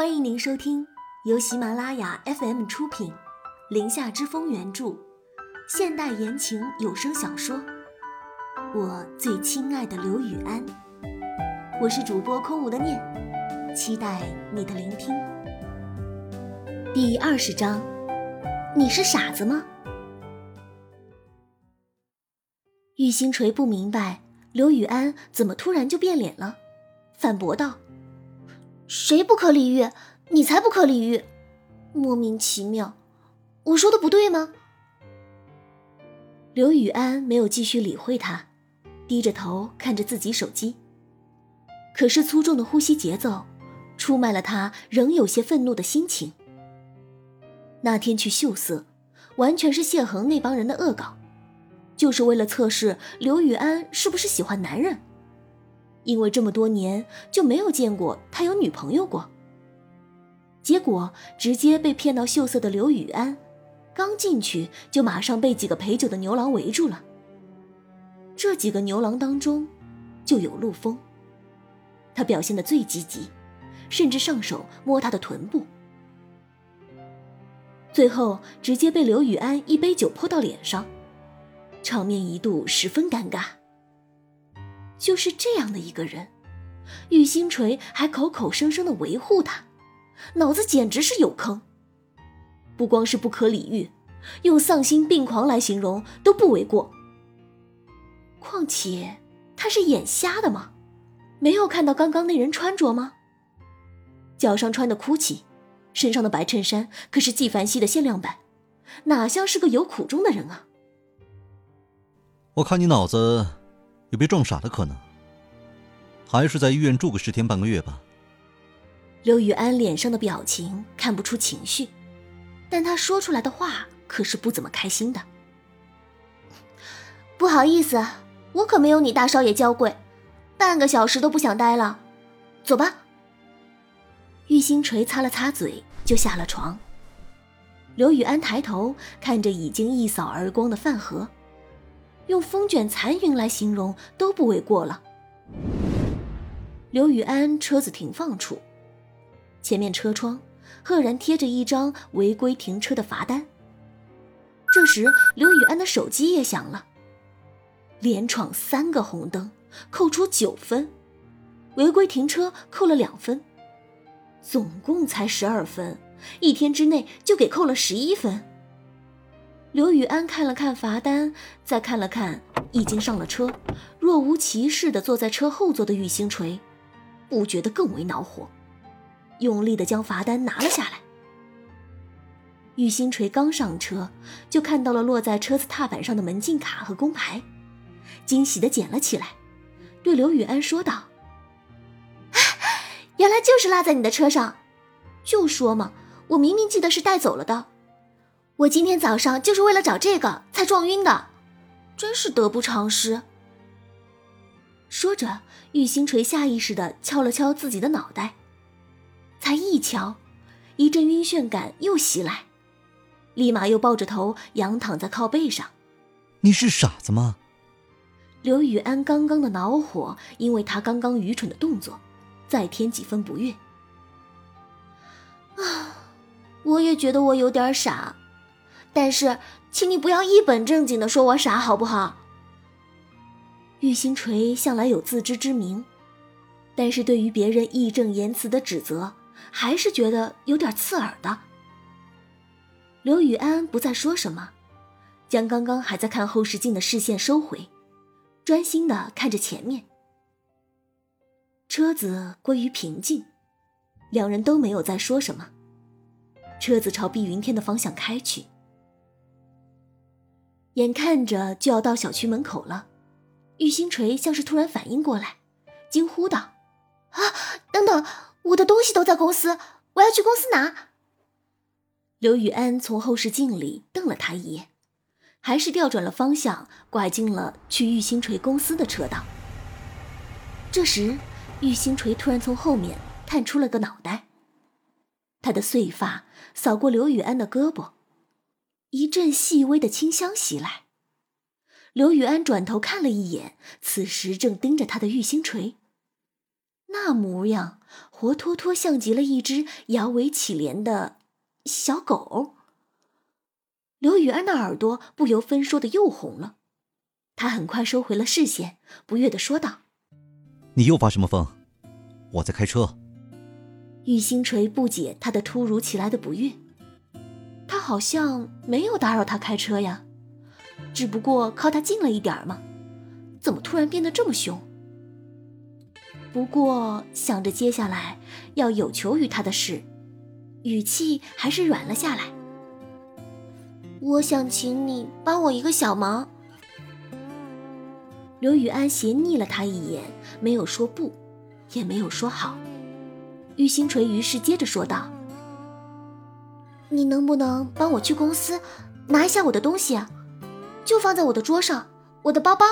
欢迎您收听由喜马拉雅 FM 出品，《林下之风》原著，现代言情有声小说《我最亲爱的刘雨安》。我是主播空无的念，期待你的聆听。第二十章，你是傻子吗？玉星锤不明白刘雨安怎么突然就变脸了，反驳道。谁不可理喻？你才不可理喻！莫名其妙，我说的不对吗？刘雨安没有继续理会他，低着头看着自己手机。可是粗重的呼吸节奏，出卖了他仍有些愤怒的心情。那天去秀色，完全是谢恒那帮人的恶搞，就是为了测试刘雨安是不是喜欢男人。因为这么多年就没有见过他有女朋友过，结果直接被骗到秀色的刘雨安，刚进去就马上被几个陪酒的牛郎围住了。这几个牛郎当中，就有陆枫。他表现的最积极，甚至上手摸他的臀部，最后直接被刘雨安一杯酒泼到脸上，场面一度十分尴尬。就是这样的一个人，玉星锤还口口声声的维护他，脑子简直是有坑。不光是不可理喻，用丧心病狂来形容都不为过。况且他是眼瞎的吗？没有看到刚刚那人穿着吗？脚上穿的裤衩身上的白衬衫可是纪梵希的限量版，哪像是个有苦衷的人啊？我看你脑子。有被撞傻的可能，还是在医院住个十天半个月吧。刘雨安脸上的表情看不出情绪，但他说出来的话可是不怎么开心的。不好意思，我可没有你大少爷娇贵，半个小时都不想待了，走吧。玉星锤擦了擦嘴，就下了床。刘雨安抬头看着已经一扫而光的饭盒。用风卷残云来形容都不为过了。刘雨安车子停放处，前面车窗赫然贴着一张违规停车的罚单。这时，刘雨安的手机也响了。连闯三个红灯，扣除九分；违规停车扣了两分，总共才十二分，一天之内就给扣了十一分。刘雨安看了看罚单，再看了看已经上了车、若无其事的坐在车后座的玉星锤，不觉得更为恼火，用力的将罚单拿了下来。玉星锤刚上车，就看到了落在车子踏板上的门禁卡和工牌，惊喜的捡了起来，对刘雨安说道：“原来就是落在你的车上，就说嘛，我明明记得是带走了的。”我今天早上就是为了找这个才撞晕的，真是得不偿失。说着，玉星锤下意识的敲了敲自己的脑袋，才一敲，一阵晕眩感又袭来，立马又抱着头仰躺在靠背上。你是傻子吗？刘雨安刚刚的恼火，因为他刚刚愚蠢的动作，再添几分不悦。啊，我也觉得我有点傻。但是，请你不要一本正经的说我傻，好不好？玉星锤向来有自知之明，但是对于别人义正言辞的指责，还是觉得有点刺耳的。刘雨安不再说什么，将刚刚还在看后视镜的视线收回，专心的看着前面。车子归于平静，两人都没有再说什么。车子朝碧云天的方向开去。眼看着就要到小区门口了，玉星锤像是突然反应过来，惊呼道：“啊，等等，我的东西都在公司，我要去公司拿。”刘雨安从后视镜里瞪了他一眼，还是调转了方向，拐进了去玉星锤公司的车道。这时，玉星锤突然从后面探出了个脑袋，他的碎发扫过刘雨安的胳膊。一阵细微的清香袭来，刘雨安转头看了一眼，此时正盯着他的玉星锤，那模样活脱脱像极了一只摇尾乞怜的小狗。刘雨安的耳朵不由分说的又红了，他很快收回了视线，不悦的说道：“你又发什么疯？我在开车。”玉星锤不解他的突如其来的不悦，他好像没有打扰他开车呀，只不过靠他近了一点嘛，怎么突然变得这么凶？不过想着接下来要有求于他的事，语气还是软了下来。我想请你帮我一个小忙。刘雨安斜睨了他一眼，没有说不，也没有说好。玉星锤于是接着说道：“你能不能帮我去公司拿一下我的东西啊？就放在我的桌上，我的包包。”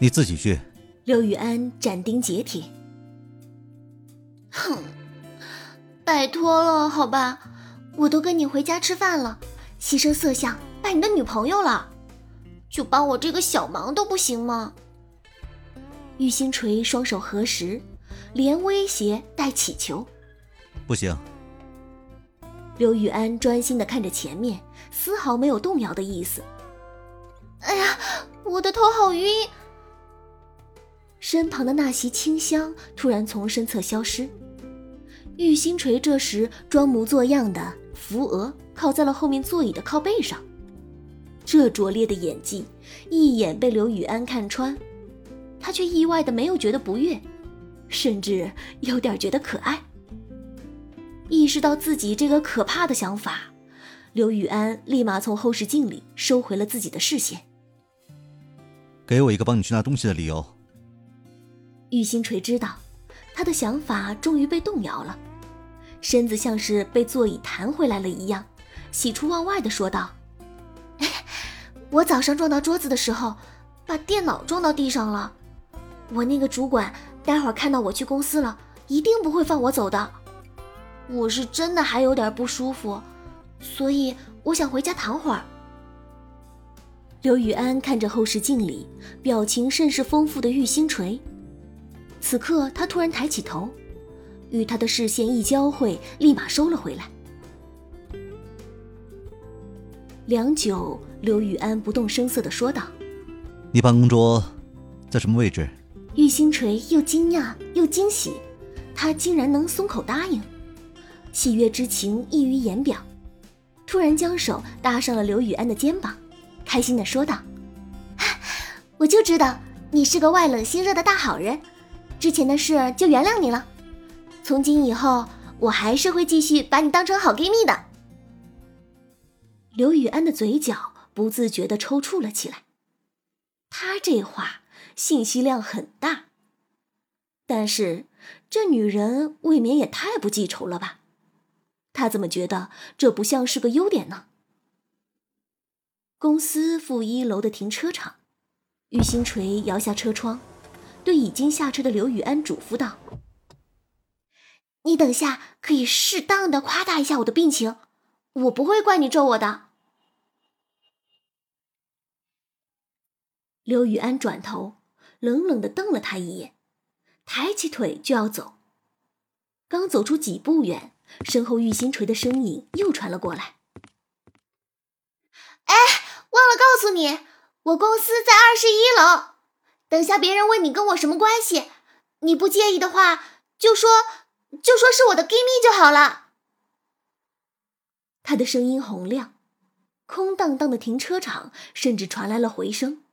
你自己去。刘雨安斩钉截铁：“哼，拜托了，好吧，我都跟你回家吃饭了。”牺牲色相拜你的女朋友了，就帮我这个小忙都不行吗？玉星锤双手合十，连威胁带乞求。不行。刘雨安专心的看着前面，丝毫没有动摇的意思。哎呀，我的头好晕！身旁的那袭清香突然从身侧消失，玉星锤这时装模作样的扶额。靠在了后面座椅的靠背上，这拙劣的演技一眼被刘雨安看穿，他却意外的没有觉得不悦，甚至有点觉得可爱。意识到自己这个可怕的想法，刘雨安立马从后视镜里收回了自己的视线。给我一个帮你去拿东西的理由。玉星锤知道，他的想法终于被动摇了，身子像是被座椅弹回来了一样。喜出望外的说道：“我早上撞到桌子的时候，把电脑撞到地上了。我那个主管待会儿看到我去公司了，一定不会放我走的。我是真的还有点不舒服，所以我想回家躺会儿。”刘雨安看着后视镜里表情甚是丰富的玉星锤，此刻他突然抬起头，与他的视线一交汇，立马收了回来。良久，刘雨安不动声色的说道：“你办公桌在什么位置？”玉星锤又惊讶又惊喜，他竟然能松口答应，喜悦之情溢于言表。突然将手搭上了刘雨安的肩膀，开心的说道：“我就知道你是个外冷心热的大好人，之前的事就原谅你了。从今以后，我还是会继续把你当成好闺蜜的。”刘雨安的嘴角不自觉的抽搐了起来，他这话信息量很大，但是这女人未免也太不记仇了吧？他怎么觉得这不像是个优点呢？公司负一楼的停车场，玉星锤摇下车窗，对已经下车的刘雨安嘱咐道：“你等下可以适当的夸大一下我的病情。”我不会怪你咒我的。刘雨安转头，冷冷的瞪了他一眼，抬起腿就要走。刚走出几步远，身后玉星锤的声音又传了过来：“哎，忘了告诉你，我公司在二十一楼。等下别人问你跟我什么关系，你不介意的话，就说就说是我的闺蜜就好了。”他的声音洪亮，空荡荡的停车场甚至传来了回声。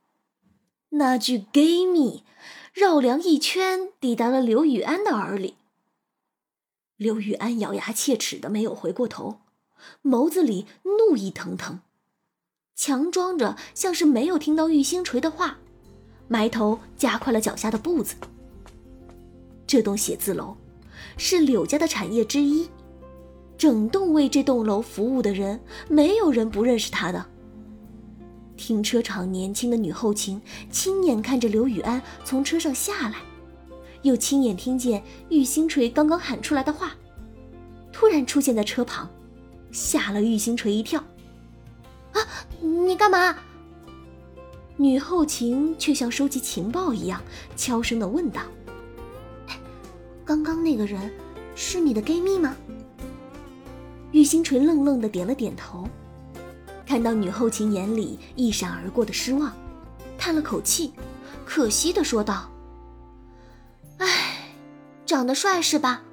那句“ gay 蜜”绕梁一圈，抵达了刘雨安的耳里。刘雨安咬牙切齿的没有回过头，眸子里怒意腾腾，强装着像是没有听到玉星锤的话，埋头加快了脚下的步子。这栋写字楼是柳家的产业之一。整栋为这栋楼服务的人，没有人不认识他的。停车场年轻的女后勤亲眼看着刘雨安从车上下来，又亲眼听见玉星锤刚刚喊出来的话，突然出现在车旁，吓了玉星锤一跳。啊，你干嘛？女后勤却像收集情报一样，悄声的问道：“刚刚那个人。”是你的 gay 蜜吗？玉星锤愣愣的点了点头，看到女后勤眼里一闪而过的失望，叹了口气，可惜的说道：“，长得帅是吧？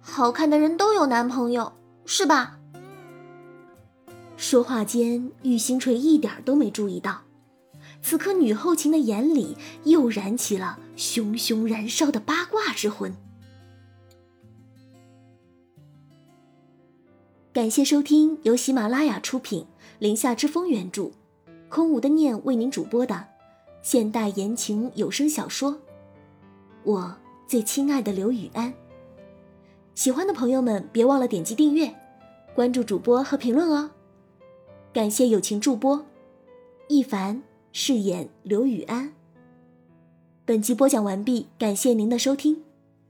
好看的人都有男朋友是吧？”说话间，玉星锤一点都没注意到，此刻女后勤的眼里又燃起了熊熊燃烧的八卦之魂。感谢收听由喜马拉雅出品《林下之风》原著，空无的念为您主播的现代言情有声小说《我最亲爱的刘雨安》。喜欢的朋友们别忘了点击订阅、关注主播和评论哦。感谢友情助播，一凡饰演刘雨安。本集播讲完毕，感谢您的收听，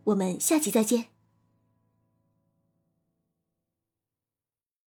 我们下集再见。